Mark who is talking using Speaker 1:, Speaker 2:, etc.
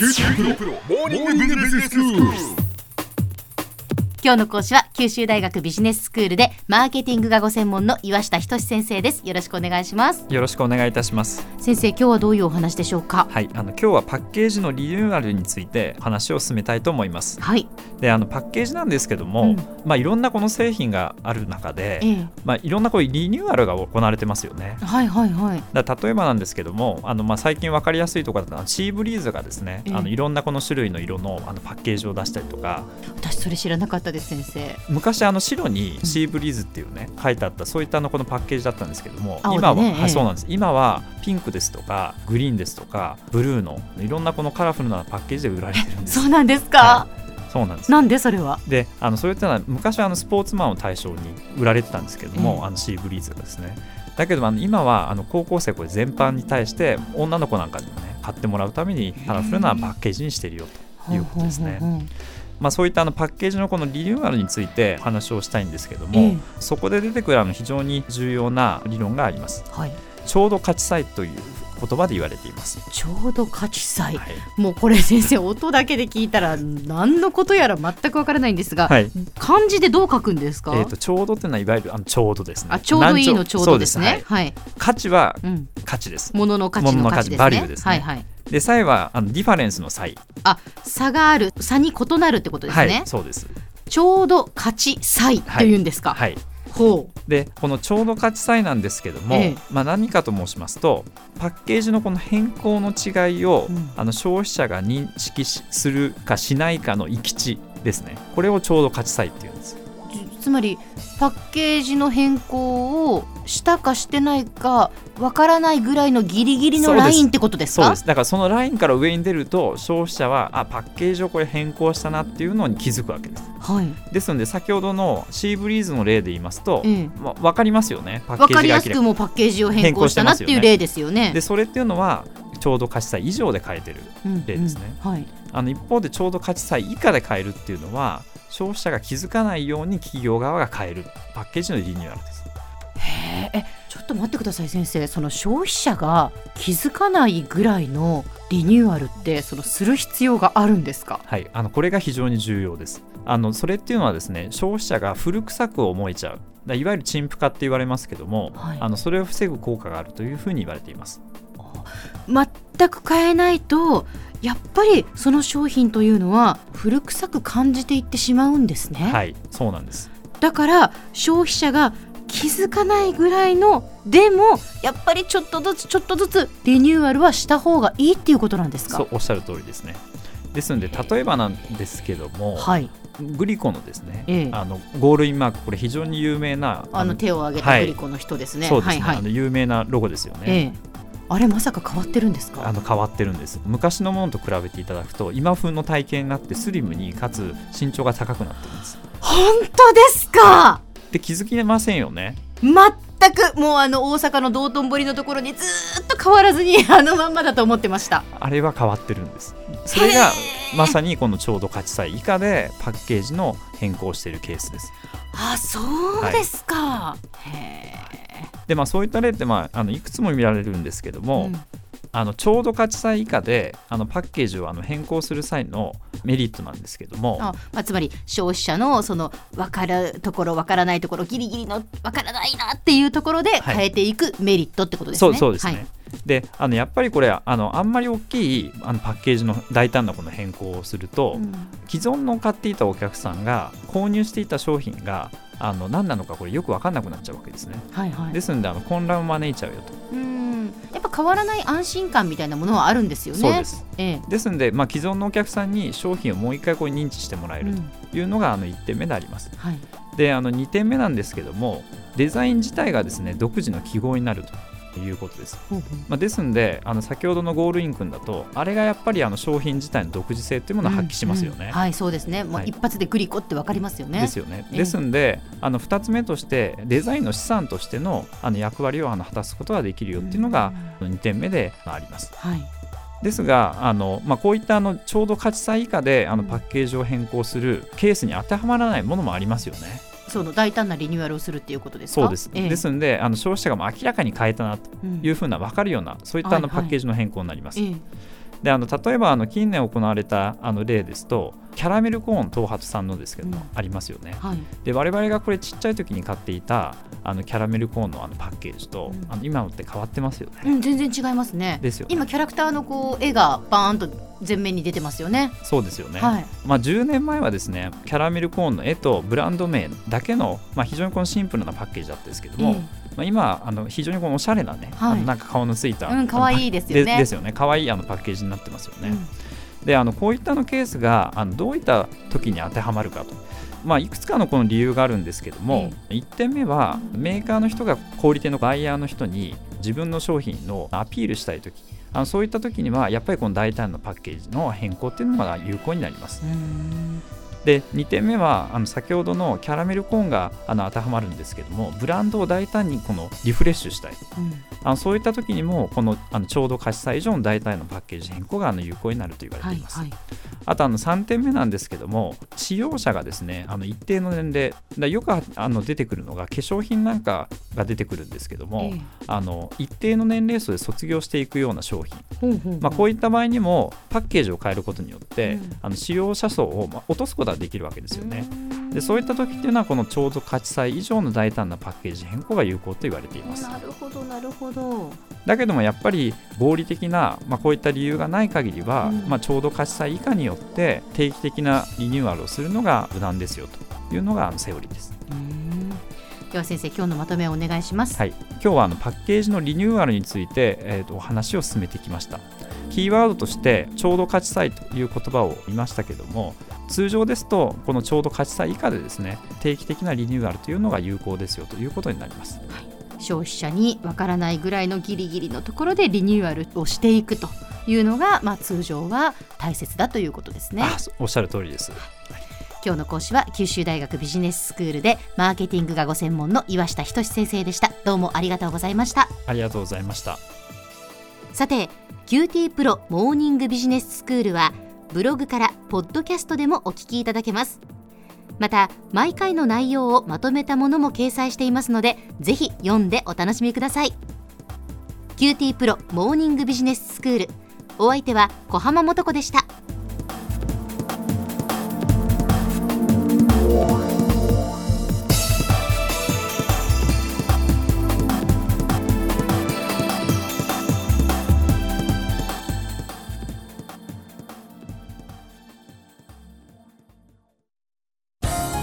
Speaker 1: QT プロ,プロモーニングビジネススクール。
Speaker 2: 今日の講師は九州大学ビジネススクールでマーケティングがご専門の岩下仁先生です。よろしくお願いします。
Speaker 3: よろしくお願いいたします。
Speaker 2: 先生今日はどういうお話でしょうか？
Speaker 3: はいあの今日はパッケージのリニューアルについて話を進めたいと思います。
Speaker 2: はい。
Speaker 3: であのパッケージなんですけども、
Speaker 2: うん。
Speaker 3: まあいろんなこの製品がある中で、
Speaker 2: ええ。
Speaker 3: まあいろんなこういうリニューアルが行われてますよね。
Speaker 2: はいはいはい。
Speaker 3: だ例えばなんですけどもあのまあ最近わかりやすいところだとシーブリーズがですね、
Speaker 2: ええ。
Speaker 3: あのいろんなこの種類の色のあのパッケージを出したりとか。
Speaker 2: 私それ知らなかったです先生。
Speaker 3: 昔あの白にシーブリーズっていうね、書いてあったそういったあのこのパッケージだったんですけども、今は、そうなんです。今はピンクですとかグリーンですとかブルーのいろんなこのカラフルなパッケージで売られてるんです。
Speaker 2: そうなんですか、
Speaker 3: はい。そうなんです。
Speaker 2: なんでそれは？
Speaker 3: であのそれってのは昔はあのスポーツマンを対象に売られてたんですけども、
Speaker 2: ええ。
Speaker 3: あのシーブリーズがですね。だけどあの今はあの高校生これ全般に対して女の子なんかにもね買ってもらうためにカラフルなパッケージにしてるよということですね。まあ、そういったあのパッケージのこのリニューアルについて話をしたいんですけども、
Speaker 2: ええ。
Speaker 3: そこで出てくるあの非常に重要な理論があります。
Speaker 2: うはい。
Speaker 3: ちょうど価値差異という言葉で言われています、
Speaker 2: ちょうど価値差異、
Speaker 3: はい。
Speaker 2: もうこれ先生音だけで聞いたら何のことやら全くわからないんですが、
Speaker 3: はい。
Speaker 2: 漢字でどう書くんですか、
Speaker 3: えー、とちょうどっていうのはいわゆるあのちょうどですね。
Speaker 2: あちょうどいいのちょうどですね。はい、
Speaker 3: はい。価値は
Speaker 2: うん、
Speaker 3: 価値です。
Speaker 2: 物の価値の価値ね
Speaker 3: 物の価値バリューですね。
Speaker 2: はいはい。
Speaker 3: で差異はあのディファレンスの差異
Speaker 2: あ差がある。差に異なるってことですね、
Speaker 3: はいそうです。
Speaker 2: ちょうど価値差異というんですか、
Speaker 3: はい。
Speaker 2: ほう
Speaker 3: でこのちょうど価値差異なんですけども、
Speaker 2: ええ。
Speaker 3: まあ、何かと申しますとパッケージのこの変更の違いを、
Speaker 2: うん。
Speaker 3: あの消費者が認識しするかしないかの行き地ですね。これをちょうど価値差異っていうんです
Speaker 2: つつまりパッケージの変更をしたかしてないかわからないぐらいのギリギリのラインってことですか？
Speaker 3: そうです。だからそのラインから上に出ると消費者はあパッケージをこれ変更したなっていうのに気づくわけです。
Speaker 2: はい。
Speaker 3: ですので先ほどのシーブリーズの例で言いますと、
Speaker 2: ええ。
Speaker 3: まあ、分かりますよね？パッ
Speaker 2: わ
Speaker 3: ケー
Speaker 2: かりやす。くもパッケージを変更したなっていう例ですよね。
Speaker 3: でそれっていうのはちょうど価値差異以上で変えてる
Speaker 2: うん
Speaker 3: 例ですね。
Speaker 2: うん。はい。
Speaker 3: あの一方でちょうど価値差異以下で変えるっていうのは消費者が気づかないように企業側が変える。パッケージのリニューアルです。
Speaker 2: へええちょっと待ってください先生。その消費者が気づかないぐらいのリニューアルってそのする必要があるんですか？
Speaker 3: はい、あのこれが非常に重要です。あのそれっていうのはですね消費者が古臭く思えちゃう。だいわゆる陳腐化って言われますけども、
Speaker 2: はい。
Speaker 3: あのそれを防ぐ効果があるというふうに言われています。
Speaker 2: 全く変えないとやっぱりその商品というのは古臭く感じていってしまうんですね、
Speaker 3: はい、そうなんです。
Speaker 2: だから消費者が気づかないぐらいのでもやっぱりちょっとずつちょっとずつリニューアルはした方がいいっていうことなんですか？
Speaker 3: そうおっしゃる通りですね。ですので例えばなんですけども、
Speaker 2: はい。
Speaker 3: グリコのですね、
Speaker 2: ええ。
Speaker 3: あのゴールインマークこれ非常に有名な
Speaker 2: あの手を挙げたグリコの人ですね、
Speaker 3: そうですね、
Speaker 2: はいはい。
Speaker 3: あの有名なロゴですよね。
Speaker 2: ええあれまさか変わってるんですか？
Speaker 3: あの変わってるんです。昔のものと比べていただくと今風の体型になってスリムにかつ身長が高くなってるんです。
Speaker 2: 本当ですか？
Speaker 3: で気づきませんよね。
Speaker 2: 全く。もうあの大阪の道頓堀のところにずーっと変わらずにあのまんまだと思ってました。
Speaker 3: あれは変わってるんです。それがまさにこのちょうど価値差異以下でパッケージの変更をしているケースです。
Speaker 2: あそうですか、へ
Speaker 3: でまあそういった例って、まあ、あのいくつも見られるんですけど
Speaker 2: え、
Speaker 3: も、
Speaker 2: うん。
Speaker 3: あのちょうど価値差異以下であのパッケージをあの変更する際のメリットなんですけども
Speaker 2: あまあ、つまり消費者のその分かるところ分からないところギリギリの分からないなっていうところで
Speaker 3: はい。
Speaker 2: 変えていくメリットってことですね。
Speaker 3: そうそうですね、
Speaker 2: はい
Speaker 3: であのやっぱりこれあのあんまり大きいあのパッケージの大胆なこの変更をすると、
Speaker 2: うん。
Speaker 3: 既存の買っていたお客さんが購入していた商品があの何なのかこれよく分かんなくなっちゃうわけですね。
Speaker 2: はいはい、
Speaker 3: ですのであの混乱を招いちゃうよと、
Speaker 2: うん。やっぱ変わらない安心感みたいなものはあるんですよね。
Speaker 3: そうです。
Speaker 2: ええ。
Speaker 3: ですので、まあ、既存のお客さんに商品をもう一回こう認知してもらえる
Speaker 2: うん。
Speaker 3: というのがあの1点目であります。
Speaker 2: はい。
Speaker 3: であの2点目なんですけどもデザイン自体がですね独自の記号になるということです、まあ、ですのであの先ほどのゴールイン君だとあれがやっぱりあの商品自体の独自性というものを発揮しますよね、
Speaker 2: うんうんはいそうですね。もう
Speaker 3: はい。
Speaker 2: 一発でグリコって分かりますよね。
Speaker 3: ですよね。
Speaker 2: ええ。
Speaker 3: ですんで、あの2つ目として、デザインの資産としてのあの役割をあの果たすことができるよっていうのが2点目でまああります。
Speaker 2: はい。
Speaker 3: ですが、あのまあ、こういったあのちょうど価値差以下であの
Speaker 2: うん。
Speaker 3: パッケージを変更するケースに当てはまらないものもありますよね。
Speaker 2: その大胆なリニューアルをするっていうことですか？
Speaker 3: そうです。
Speaker 2: ええ
Speaker 3: ですんで、あの消費者がもう明らかに変えたなと
Speaker 2: うん
Speaker 3: いうふうな分かるような、そういったあの
Speaker 2: はいはい
Speaker 3: パッケージの変更になります。
Speaker 2: ええ
Speaker 3: であの例えばあの近年行われたあの例ですとキャラメルコーン東発さんのですけども、
Speaker 2: うん。
Speaker 3: ありますよね。
Speaker 2: はい。
Speaker 3: で我々がこれちっちゃい時に買っていたあのキャラメルコーンのあのパッケージと、
Speaker 2: うん。
Speaker 3: あの今のって変わってますよね、
Speaker 2: うん、全然違いますね。
Speaker 3: ですよね。
Speaker 2: 今キャラクターのこう絵がバーンと前面に出てますよね。
Speaker 3: そうですよね、
Speaker 2: はい。
Speaker 3: まあ、10年前はですねキャラメルコーンの絵とブランド名だけの、まあ、非常にこのシンプルなパッケージだったんですけども、まあ、今あの非常にこのおしゃれなね、
Speaker 2: はい。
Speaker 3: あのなんか顔のついた、
Speaker 2: うん可愛いですよね。
Speaker 3: でですよね。可愛いあのパッケージになってますよね、
Speaker 2: うん。
Speaker 3: であのこういったのケースがあのどういった時に当てはまるかと、まあ、いくつかのこの理由があるんですけども、1点目はメーカーの人が小売店のバイヤーの人に自分の商品のアピールしたい時。あのそういった時にはやっぱりこの大胆なパッケージの変更っていうのが有効になります。
Speaker 2: うん
Speaker 3: で2点目はあの先ほどのキャラメルコーンがあの当てはまるんですけどもブランドを大胆にこのリフレッシュしたい
Speaker 2: うん。
Speaker 3: あのそういった時にもこのあのちょうど貸し差以上の大胆のパッケージ変更があの有効になると言われています、
Speaker 2: はいはい
Speaker 3: あとあの3点目なんですけども使用者がですねあの一定の年齢だよくああの出てくるのが化粧品なんかが出てくるんですけども、
Speaker 2: ええ。
Speaker 3: あの一定の年齢層で卒業していくような商品。まあ、こういった場合にもパッケージを変えることによって、
Speaker 2: うん。
Speaker 3: あの使用者層をまあ落とすことができるわけですよね。
Speaker 2: うん
Speaker 3: でそういった時っていうのはこのちょうど価値差以上の大胆なパッケージ変更が有効と言われています。
Speaker 2: なるほどなるほど。
Speaker 3: だけどもやっぱり合理的な、まあ、こういった理由がない限りは、
Speaker 2: うん。
Speaker 3: まあ、ちょうど価値差以下によって定期的なリニューアルをするのが無難ですよというのがあのセオリーです。
Speaker 2: うん。では先生今日のまとめをお願いします。
Speaker 3: はい、今日はあのパッケージのリニューアルについて、えーとお話を進めてきましたキーワードとしてちょうど価値差という言葉を言いましたけども通常ですとこのちょうど価値差以下でですね定期的なリニューアルというのが有効ですよということになります。
Speaker 2: 消費者にわからないぐらいのギリギリのところでリニューアルをしていくというのが、まあ、通常は大切だということですね。
Speaker 3: あおっしゃる通りです。
Speaker 2: 今日の講師は九州大学ビジネススクールでマーケティングがご専門の岩下仁先生でした。どうもありがとうございました。
Speaker 3: ありがとうございました。
Speaker 2: さて QT プロモーニングビジネススクールはブログからポッドキャストでもお聞きいただけます。また毎回の内容をまとめたものも掲載していますのでぜひ読んでお楽しみください。QT プロモーニングビジネススクール。お相手は小浜も子でした。